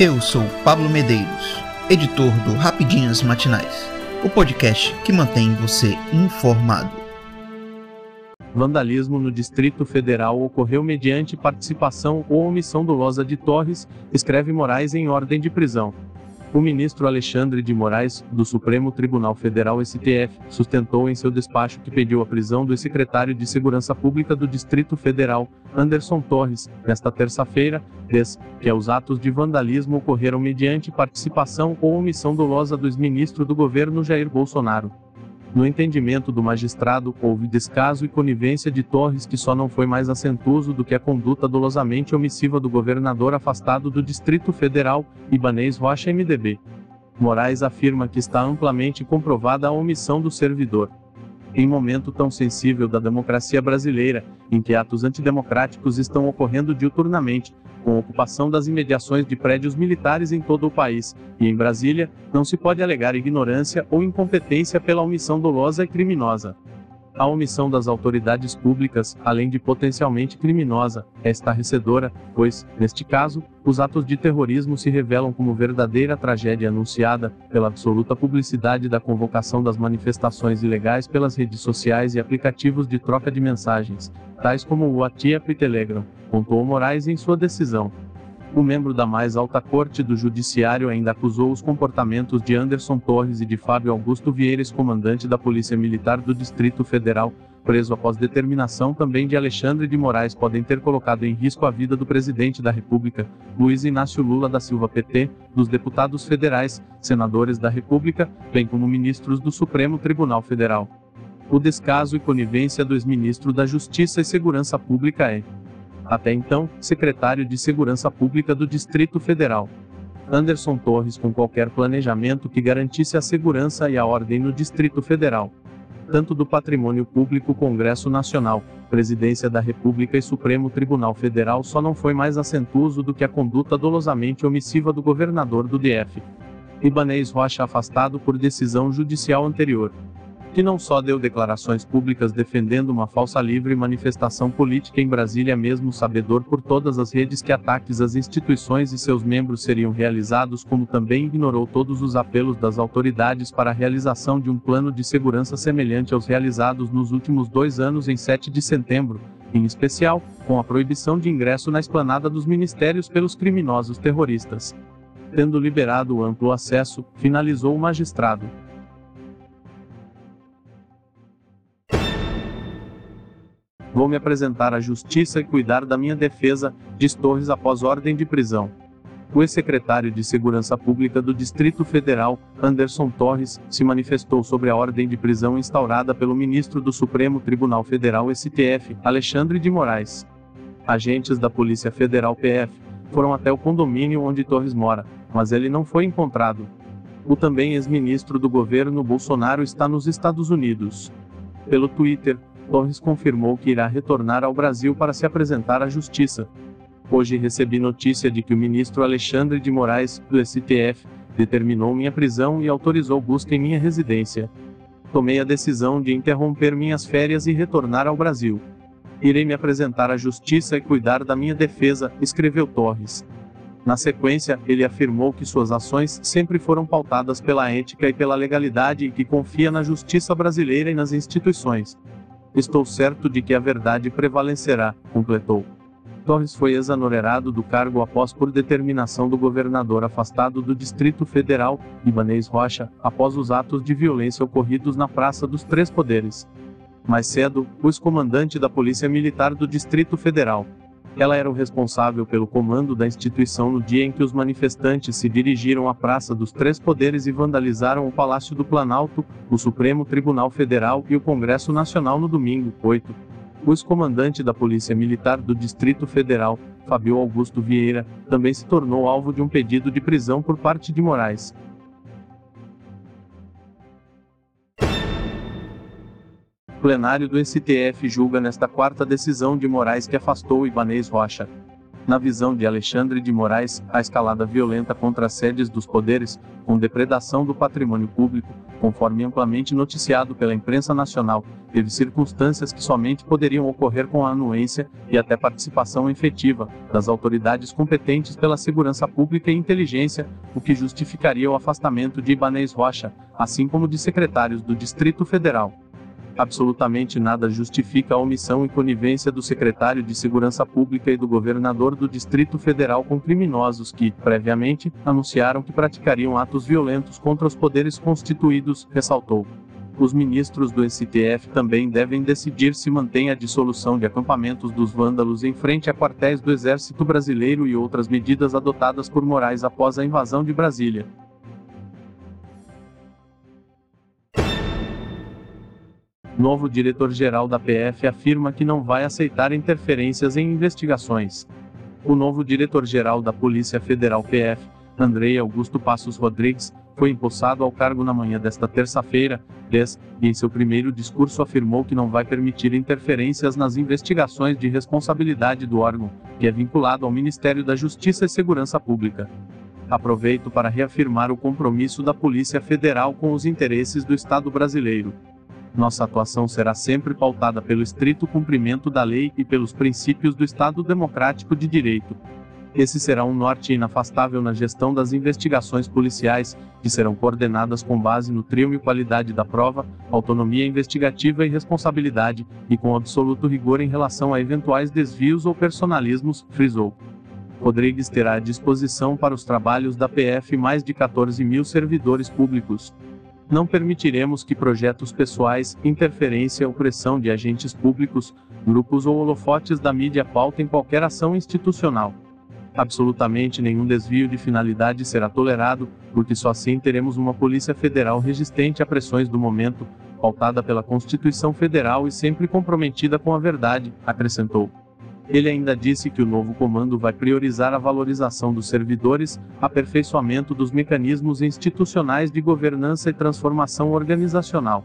Eu sou Pablo Medeiros, editor do Rapidinhas Matinais, o podcast que mantém você informado. Vandalismo no Distrito Federal ocorreu mediante participação ou omissão dolosa de Torres, escreve Moraes em ordem de prisão. O ministro Alexandre de Moraes, do Supremo Tribunal Federal STF, sustentou em seu despacho que pediu a prisão do secretário de Segurança Pública do Distrito Federal, Anderson Torres, nesta terça-feira, desde que os atos de vandalismo ocorreram mediante participação ou omissão dolosa do ex-ministro do governo Jair Bolsonaro. No entendimento do magistrado, houve descaso e conivência de Torres que só não foi mais acentuoso do que a conduta dolosamente omissiva do governador afastado do Distrito Federal, Ibanês Rocha MDB. Moraes afirma que está amplamente comprovada a omissão do servidor. Em momento tão sensível da democracia brasileira, em que atos antidemocráticos estão ocorrendo diuturnamente, com ocupação das imediações de prédios militares em todo o país, e em Brasília, não se pode alegar ignorância ou incompetência pela omissão dolosa e criminosa. A omissão das autoridades públicas, além de potencialmente criminosa, é estarrecedora, pois, neste caso, os atos de terrorismo se revelam como verdadeira tragédia anunciada, pela absoluta publicidade da convocação das manifestações ilegais pelas redes sociais e aplicativos de troca de mensagens, tais como o WhatsApp e Telegram, pontuou Moraes em sua decisão. O membro da mais alta corte do Judiciário ainda acusou os comportamentos de Anderson Torres e de Fábio Augusto Vieira, comandante da Polícia Militar do Distrito Federal, preso após determinação também de Alexandre de Moraes, podem ter colocado em risco a vida do presidente da República, Luiz Inácio Lula da Silva PT, dos deputados federais, senadores da República, bem como ministros do Supremo Tribunal Federal. O descaso e conivência do ex-ministro da Justiça e Segurança Pública é até então, secretário de Segurança Pública do Distrito Federal. Anderson Torres com qualquer planejamento que garantisse a segurança e a ordem no Distrito Federal. Tanto do Patrimônio Público Congresso Nacional, Presidência da República e Supremo Tribunal Federal só não foi mais acentuoso do que a conduta dolosamente omissiva do governador do DF. Ibanez Rocha afastado por decisão judicial anterior que não só deu declarações públicas defendendo uma falsa livre manifestação política em Brasília, mesmo sabedor por todas as redes que ataques às instituições e seus membros seriam realizados, como também ignorou todos os apelos das autoridades para a realização de um plano de segurança semelhante aos realizados nos últimos dois anos em 7 de setembro, em especial, com a proibição de ingresso na esplanada dos ministérios pelos criminosos terroristas. Tendo liberado o amplo acesso, finalizou o magistrado. Vou me apresentar à justiça e cuidar da minha defesa, diz Torres após ordem de prisão. O ex-secretário de Segurança Pública do Distrito Federal, Anderson Torres, se manifestou sobre a ordem de prisão instaurada pelo ministro do Supremo Tribunal Federal STF, Alexandre de Moraes. Agentes da Polícia Federal PF foram até o condomínio onde Torres mora, mas ele não foi encontrado. O também ex-ministro do governo Bolsonaro está nos Estados Unidos. Pelo Twitter, Torres confirmou que irá retornar ao Brasil para se apresentar à Justiça. Hoje recebi notícia de que o ministro Alexandre de Moraes, do STF, determinou minha prisão e autorizou busca em minha residência. Tomei a decisão de interromper minhas férias e retornar ao Brasil. Irei me apresentar à Justiça e cuidar da minha defesa, escreveu Torres. Na sequência, ele afirmou que suas ações sempre foram pautadas pela ética e pela legalidade e que confia na justiça brasileira e nas instituições. Estou certo de que a verdade prevalecerá, completou. Torres foi exonerado do cargo após por determinação do governador afastado do Distrito Federal, Ibanez Rocha, após os atos de violência ocorridos na Praça dos Três Poderes. Mais cedo, o ex-comandante da Polícia Militar do Distrito Federal, ela era o responsável pelo comando da instituição no dia em que os manifestantes se dirigiram à Praça dos Três Poderes e vandalizaram o Palácio do Planalto, o Supremo Tribunal Federal e o Congresso Nacional no domingo, 8. O ex-comandante da Polícia Militar do Distrito Federal, Fabio Augusto Vieira, também se tornou alvo de um pedido de prisão por parte de Moraes. Plenário do STF julga nesta quarta decisão de Moraes que afastou Ibanez Rocha. Na visão de Alexandre de Moraes, a escalada violenta contra as sedes dos poderes, com depredação do patrimônio público, conforme amplamente noticiado pela imprensa nacional, teve circunstâncias que somente poderiam ocorrer com a anuência e até participação efetiva das autoridades competentes pela segurança pública e inteligência, o que justificaria o afastamento de Ibanez Rocha, assim como de secretários do Distrito Federal. Absolutamente nada justifica a omissão e conivência do secretário de Segurança Pública e do governador do Distrito Federal com criminosos que, previamente, anunciaram que praticariam atos violentos contra os poderes constituídos, ressaltou. Os ministros do STF também devem decidir se mantém a dissolução de acampamentos dos vândalos em frente a quartéis do Exército Brasileiro e outras medidas adotadas por Moraes após a invasão de Brasília. Novo diretor-geral da PF afirma que não vai aceitar interferências em investigações. O novo diretor-geral da Polícia Federal PF, Andrei Augusto Passos Rodrigues, foi empossado ao cargo na manhã desta terça-feira, 10, e em seu primeiro discurso afirmou que não vai permitir interferências nas investigações de responsabilidade do órgão, que é vinculado ao Ministério da Justiça e Segurança Pública. Aproveito para reafirmar o compromisso da Polícia Federal com os interesses do Estado brasileiro. Nossa atuação será sempre pautada pelo estrito cumprimento da lei e pelos princípios do Estado Democrático de Direito. Esse será um norte inafastável na gestão das investigações policiais, que serão coordenadas com base no trio e qualidade da prova, autonomia investigativa e responsabilidade, e com absoluto rigor em relação a eventuais desvios ou personalismos, frisou. Rodrigues terá à disposição para os trabalhos da PF mais de 14 mil servidores públicos. Não permitiremos que projetos pessoais, interferência ou pressão de agentes públicos, grupos ou holofotes da mídia pautem qualquer ação institucional. Absolutamente nenhum desvio de finalidade será tolerado, porque só assim teremos uma Polícia Federal resistente a pressões do momento, pautada pela Constituição Federal e sempre comprometida com a verdade, acrescentou. Ele ainda disse que o novo comando vai priorizar a valorização dos servidores, aperfeiçoamento dos mecanismos institucionais de governança e transformação organizacional.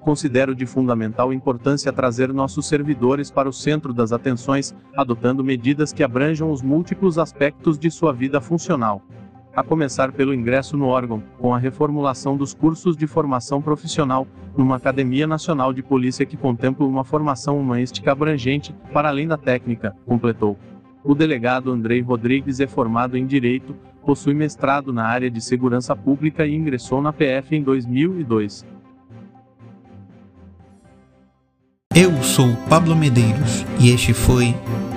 Considero de fundamental importância trazer nossos servidores para o centro das atenções, adotando medidas que abranjam os múltiplos aspectos de sua vida funcional a começar pelo ingresso no órgão, com a reformulação dos cursos de formação profissional, numa Academia Nacional de Polícia que contempla uma formação humanística abrangente, para além da técnica, completou. O delegado Andrei Rodrigues é formado em Direito, possui mestrado na área de Segurança Pública e ingressou na PF em 2002. Eu sou Pablo Medeiros e este foi